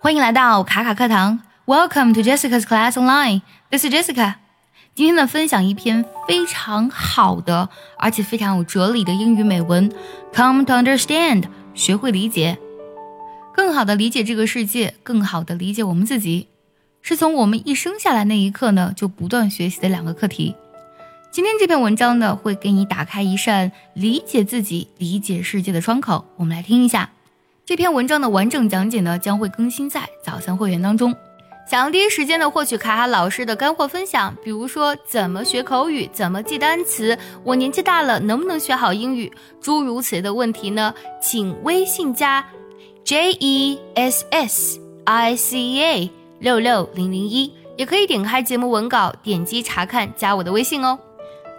欢迎来到卡卡课堂，Welcome to Jessica's Class Online. This is Jessica. 今天呢，分享一篇非常好的，而且非常有哲理的英语美文。Come to understand，学会理解，更好的理解这个世界，更好的理解我们自己，是从我们一生下来那一刻呢，就不断学习的两个课题。今天这篇文章呢，会给你打开一扇理解自己、理解世界的窗口。我们来听一下。这篇文章的完整讲解呢，将会更新在早餐会员当中。想要第一时间的获取卡卡老师的干货分享，比如说怎么学口语、怎么记单词、我年纪大了能不能学好英语，诸如此类的问题呢，请微信加 J E S S I C A 六六零零一，也可以点开节目文稿，点击查看，加我的微信哦。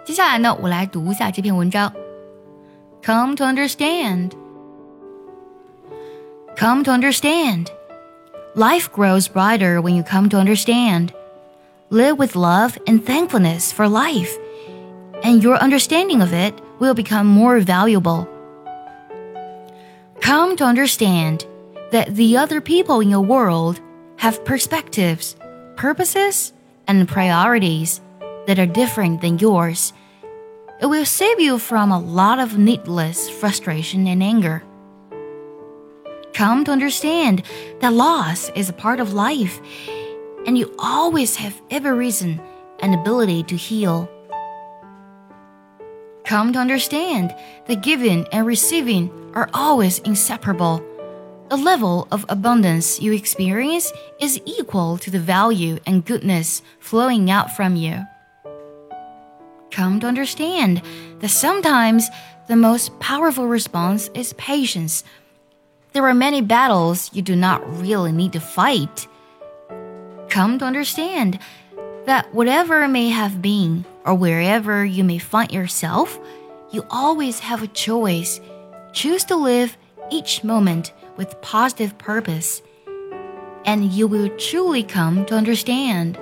接下来呢，我来读一下这篇文章。Come to understand. Come to understand. Life grows brighter when you come to understand. Live with love and thankfulness for life, and your understanding of it will become more valuable. Come to understand that the other people in your world have perspectives, purposes, and priorities that are different than yours. It will save you from a lot of needless frustration and anger come to understand that loss is a part of life, and you always have every reason and ability to heal. Come to understand that giving and receiving are always inseparable. The level of abundance you experience is equal to the value and goodness flowing out from you. Come to understand that sometimes the most powerful response is patience there are many battles you do not really need to fight. Come to understand that whatever may have been, or wherever you may find yourself, you always have a choice. Choose to live each moment with positive purpose, and you will truly come to understand.